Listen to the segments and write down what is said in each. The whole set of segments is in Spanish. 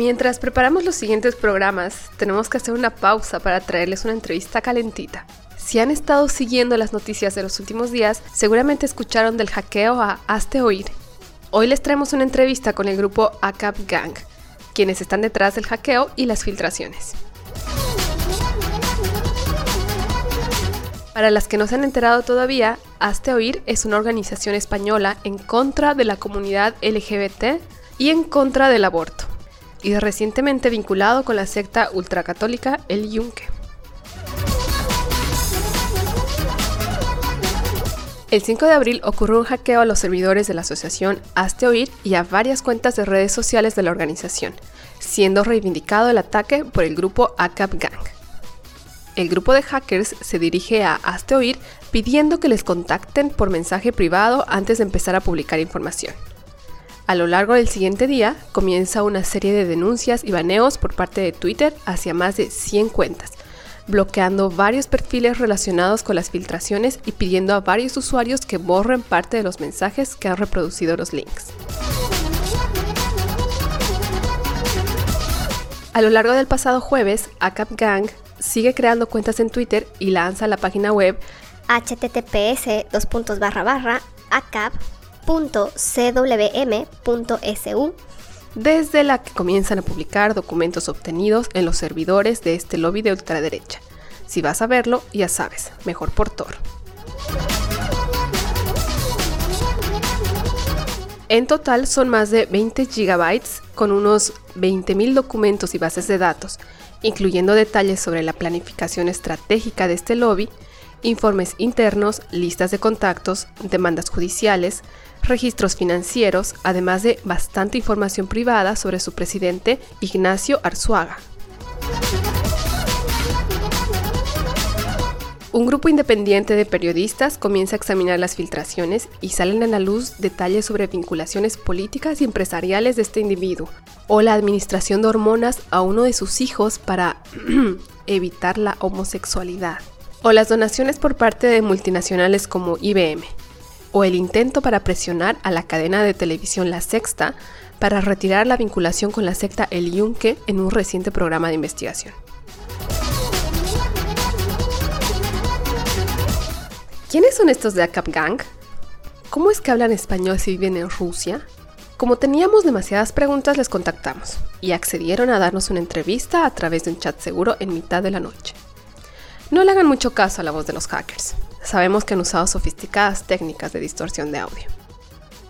Mientras preparamos los siguientes programas, tenemos que hacer una pausa para traerles una entrevista calentita. Si han estado siguiendo las noticias de los últimos días, seguramente escucharon del hackeo a Hazte Oír. Hoy les traemos una entrevista con el grupo ACAP Gang, quienes están detrás del hackeo y las filtraciones. Para las que no se han enterado todavía, Hazte Oír es una organización española en contra de la comunidad LGBT y en contra del aborto y recientemente vinculado con la secta ultracatólica El Yunque. El 5 de abril ocurrió un hackeo a los servidores de la asociación Hazte y a varias cuentas de redes sociales de la organización, siendo reivindicado el ataque por el grupo ACAP Gang. El grupo de hackers se dirige a Hazte pidiendo que les contacten por mensaje privado antes de empezar a publicar información. A lo largo del siguiente día comienza una serie de denuncias y baneos por parte de Twitter hacia más de 100 cuentas, bloqueando varios perfiles relacionados con las filtraciones y pidiendo a varios usuarios que borren parte de los mensajes que han reproducido los links. A lo largo del pasado jueves, ACAP Gang sigue creando cuentas en Twitter y lanza la página web https acap desde la que comienzan a publicar documentos obtenidos en los servidores de este lobby de ultraderecha. Si vas a verlo, ya sabes, mejor por Tor. En total son más de 20 gigabytes con unos 20.000 documentos y bases de datos, incluyendo detalles sobre la planificación estratégica de este lobby, informes internos, listas de contactos, demandas judiciales, registros financieros, además de bastante información privada sobre su presidente Ignacio Arzuaga. Un grupo independiente de periodistas comienza a examinar las filtraciones y salen a la luz detalles sobre vinculaciones políticas y empresariales de este individuo, o la administración de hormonas a uno de sus hijos para evitar la homosexualidad, o las donaciones por parte de multinacionales como IBM o el intento para presionar a la cadena de televisión La Sexta para retirar la vinculación con la secta El Yunque en un reciente programa de investigación. ¿Quiénes son estos de ACAP Gang? ¿Cómo es que hablan español si viven en Rusia? Como teníamos demasiadas preguntas, les contactamos y accedieron a darnos una entrevista a través de un chat seguro en mitad de la noche. No le hagan mucho caso a la voz de los hackers. Sabemos que han usado sofisticadas técnicas de distorsión de audio.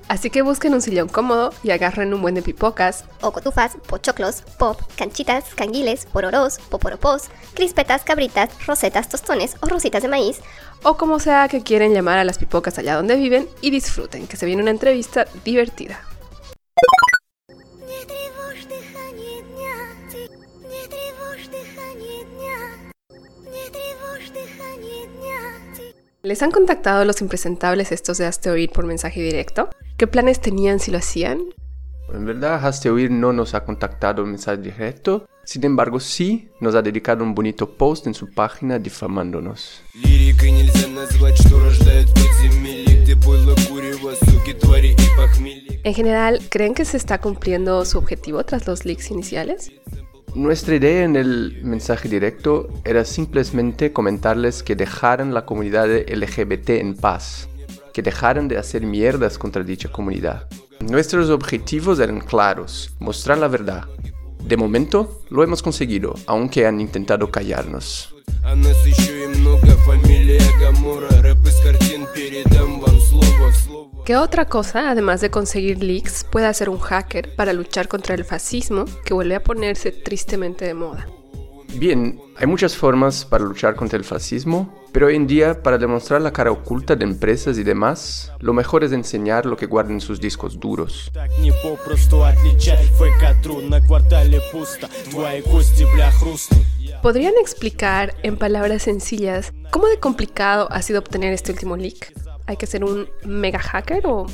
Así que busquen un sillón cómodo y agarren un buen de pipocas, o cotufas, pochoclos, pop, canchitas, canguiles, pororos, poporopos, crispetas, cabritas, rosetas, tostones o rositas de maíz, o como sea que quieren llamar a las pipocas allá donde viven y disfruten, que se viene una entrevista divertida. ¿Les han contactado los impresentables estos de Hazte Oír por mensaje directo? ¿Qué planes tenían si lo hacían? En verdad, Hazte Oír no nos ha contactado en mensaje directo, sin embargo sí nos ha dedicado un bonito post en su página difamándonos. En general, ¿creen que se está cumpliendo su objetivo tras los leaks iniciales? Nuestra idea en el mensaje directo era simplemente comentarles que dejaran la comunidad LGBT en paz, que dejaran de hacer mierdas contra dicha comunidad. Nuestros objetivos eran claros, mostrar la verdad. De momento lo hemos conseguido, aunque han intentado callarnos. ¿Qué otra cosa, además de conseguir leaks, puede hacer un hacker para luchar contra el fascismo que vuelve a ponerse tristemente de moda? Bien, hay muchas formas para luchar contra el fascismo, pero hoy en día para demostrar la cara oculta de empresas y demás, lo mejor es enseñar lo que guardan sus discos duros. ¿Podrían explicar en palabras sencillas cómo de complicado ha sido obtener este último leak? ¿Hay que ser un mega hacker o...?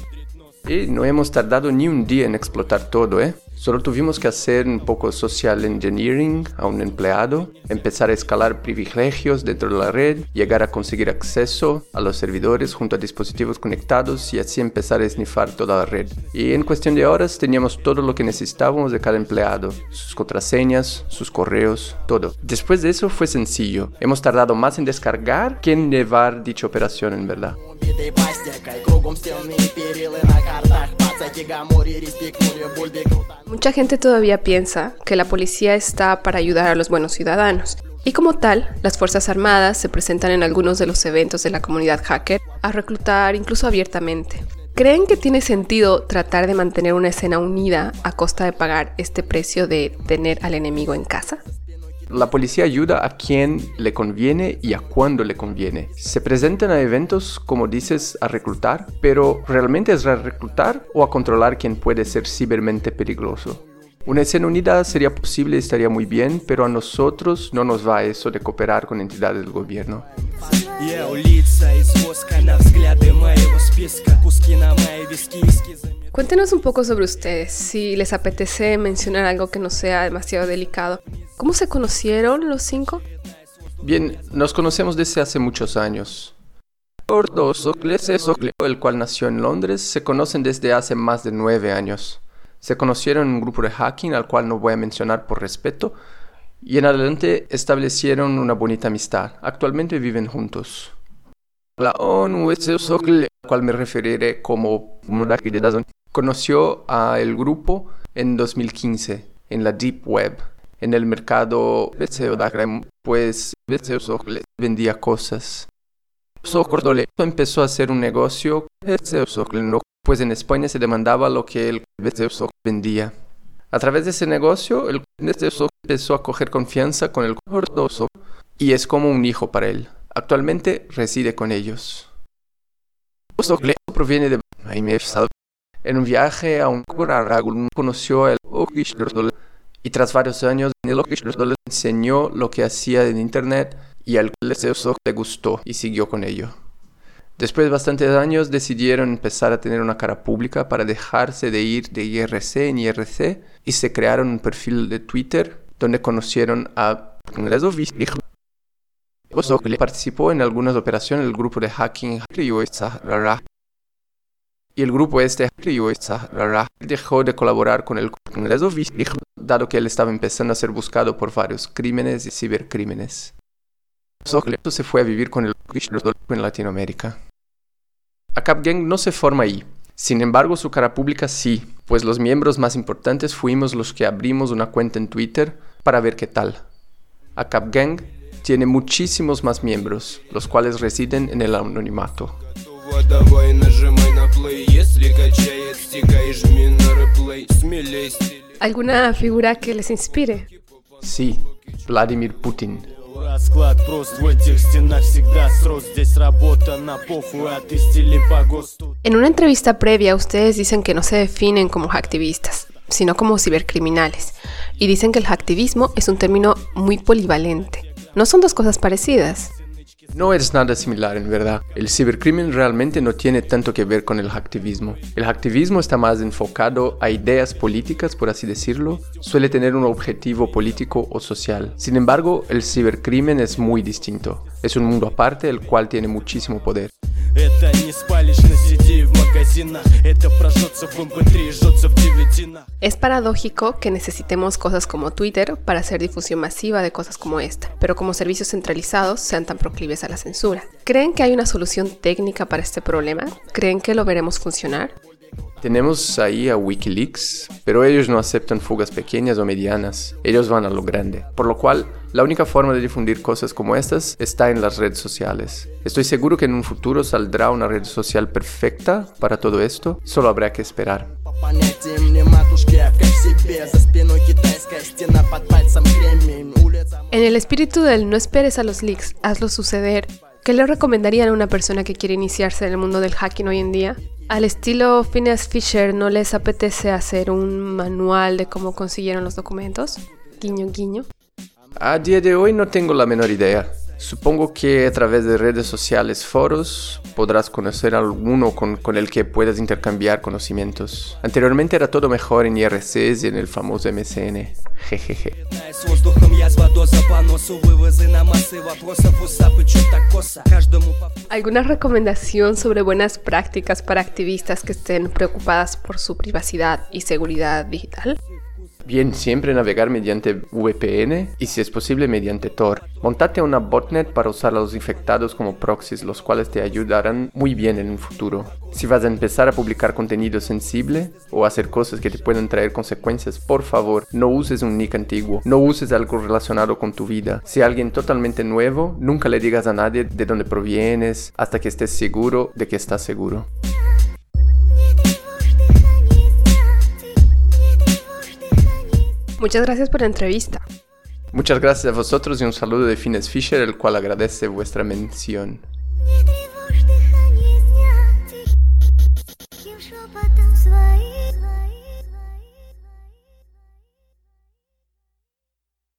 Y no hemos tardado ni un día en explotar todo, ¿eh? Solo tuvimos que hacer un poco social engineering a un empleado, empezar a escalar privilegios dentro de la red, llegar a conseguir acceso a los servidores junto a dispositivos conectados y así empezar a snifar toda la red. Y en cuestión de horas teníamos todo lo que necesitábamos de cada empleado, sus contraseñas, sus correos, todo. Después de eso fue sencillo. Hemos tardado más en descargar que en llevar dicha operación en verdad. Mucha gente todavía piensa que la policía está para ayudar a los buenos ciudadanos. Y como tal, las Fuerzas Armadas se presentan en algunos de los eventos de la comunidad hacker a reclutar incluso abiertamente. ¿Creen que tiene sentido tratar de mantener una escena unida a costa de pagar este precio de tener al enemigo en casa? La policía ayuda a quien le conviene y a cuándo le conviene. Se presentan a eventos, como dices, a reclutar, pero ¿realmente es a reclutar o a controlar quien puede ser cibermente peligroso? Una escena unida sería posible y estaría muy bien, pero a nosotros no nos va eso de cooperar con entidades del gobierno. Cuéntenos un poco sobre ustedes, si les apetece mencionar algo que no sea demasiado delicado. ¿Cómo se conocieron los cinco? Bien, nos conocemos desde hace muchos años. el cual nació en Londres, se conocen desde hace más de nueve años. Se conocieron en un grupo de hacking al cual no voy a mencionar por respeto, y en adelante establecieron una bonita amistad. Actualmente viven juntos. La ONU, al cual me referiré como conoció a el grupo en 2015 en la Deep Web en el mercado pues vendía cosas. Socordole empezó a hacer un negocio, pues en España se demandaba lo que el vendía. A través de ese negocio, el empezó a coger confianza con el cordoso y es como un hijo para él. Actualmente reside con ellos. proviene de en un viaje a un conoció el y tras varios años el le enseñó lo que hacía en internet y al le gustó y siguió con ello. Después de bastantes años decidieron empezar a tener una cara pública para dejarse de ir de IRC en IRC y se crearon un perfil de Twitter donde conocieron a participó en algunas operaciones del grupo de hacking y el grupo este dejó de colaborar con el Congreso dado que él estaba empezando a ser buscado por varios crímenes y cibercrímenes. se fue a vivir con el en Latinoamérica. ACAP Gang no se forma ahí. Sin embargo, su cara pública sí, pues los miembros más importantes fuimos los que abrimos una cuenta en Twitter para ver qué tal. ACAP Gang tiene muchísimos más miembros, los cuales residen en el anonimato. ¿Alguna figura que les inspire? Sí, Vladimir Putin. En una entrevista previa ustedes dicen que no se definen como activistas, sino como cibercriminales, y dicen que el hacktivismo es un término muy polivalente. ¿No son dos cosas parecidas? No es nada similar en verdad. El cibercrimen realmente no tiene tanto que ver con el hacktivismo. El hacktivismo está más enfocado a ideas políticas, por así decirlo. Suele tener un objetivo político o social. Sin embargo, el cibercrimen es muy distinto. Es un mundo aparte el cual tiene muchísimo poder. Es paradójico que necesitemos cosas como Twitter para hacer difusión masiva de cosas como esta, pero como servicios centralizados sean tan proclives a la censura. ¿Creen que hay una solución técnica para este problema? ¿Creen que lo veremos funcionar? Tenemos ahí a Wikileaks, pero ellos no aceptan fugas pequeñas o medianas, ellos van a lo grande. Por lo cual, la única forma de difundir cosas como estas está en las redes sociales. Estoy seguro que en un futuro saldrá una red social perfecta para todo esto, solo habrá que esperar. En el espíritu del no esperes a los leaks, hazlo suceder, ¿qué le recomendarían a una persona que quiere iniciarse en el mundo del hacking hoy en día? Al estilo Phineas Fisher, ¿no les apetece hacer un manual de cómo consiguieron los documentos? Guiño, guiño. A día de hoy no tengo la menor idea. Supongo que a través de redes sociales, foros, podrás conocer a alguno con, con, el que puedas intercambiar conocimientos. Anteriormente era todo mejor en IRCs y en el famoso MCN. Jejeje. ¿Alguna recomendación sobre buenas prácticas para activistas que estén preocupadas por su privacidad y seguridad digital? Bien, siempre navegar mediante VPN y si es posible mediante Tor. Montate una botnet para usar a los infectados como proxies, los cuales te ayudarán muy bien en un futuro. Si vas a empezar a publicar contenido sensible o hacer cosas que te pueden traer consecuencias, por favor, no uses un nick antiguo, no uses algo relacionado con tu vida. Si alguien totalmente nuevo, nunca le digas a nadie de dónde provienes hasta que estés seguro de que estás seguro. Muchas gracias por la entrevista. Muchas gracias a vosotros y un saludo de Fines Fisher, el cual agradece vuestra mención.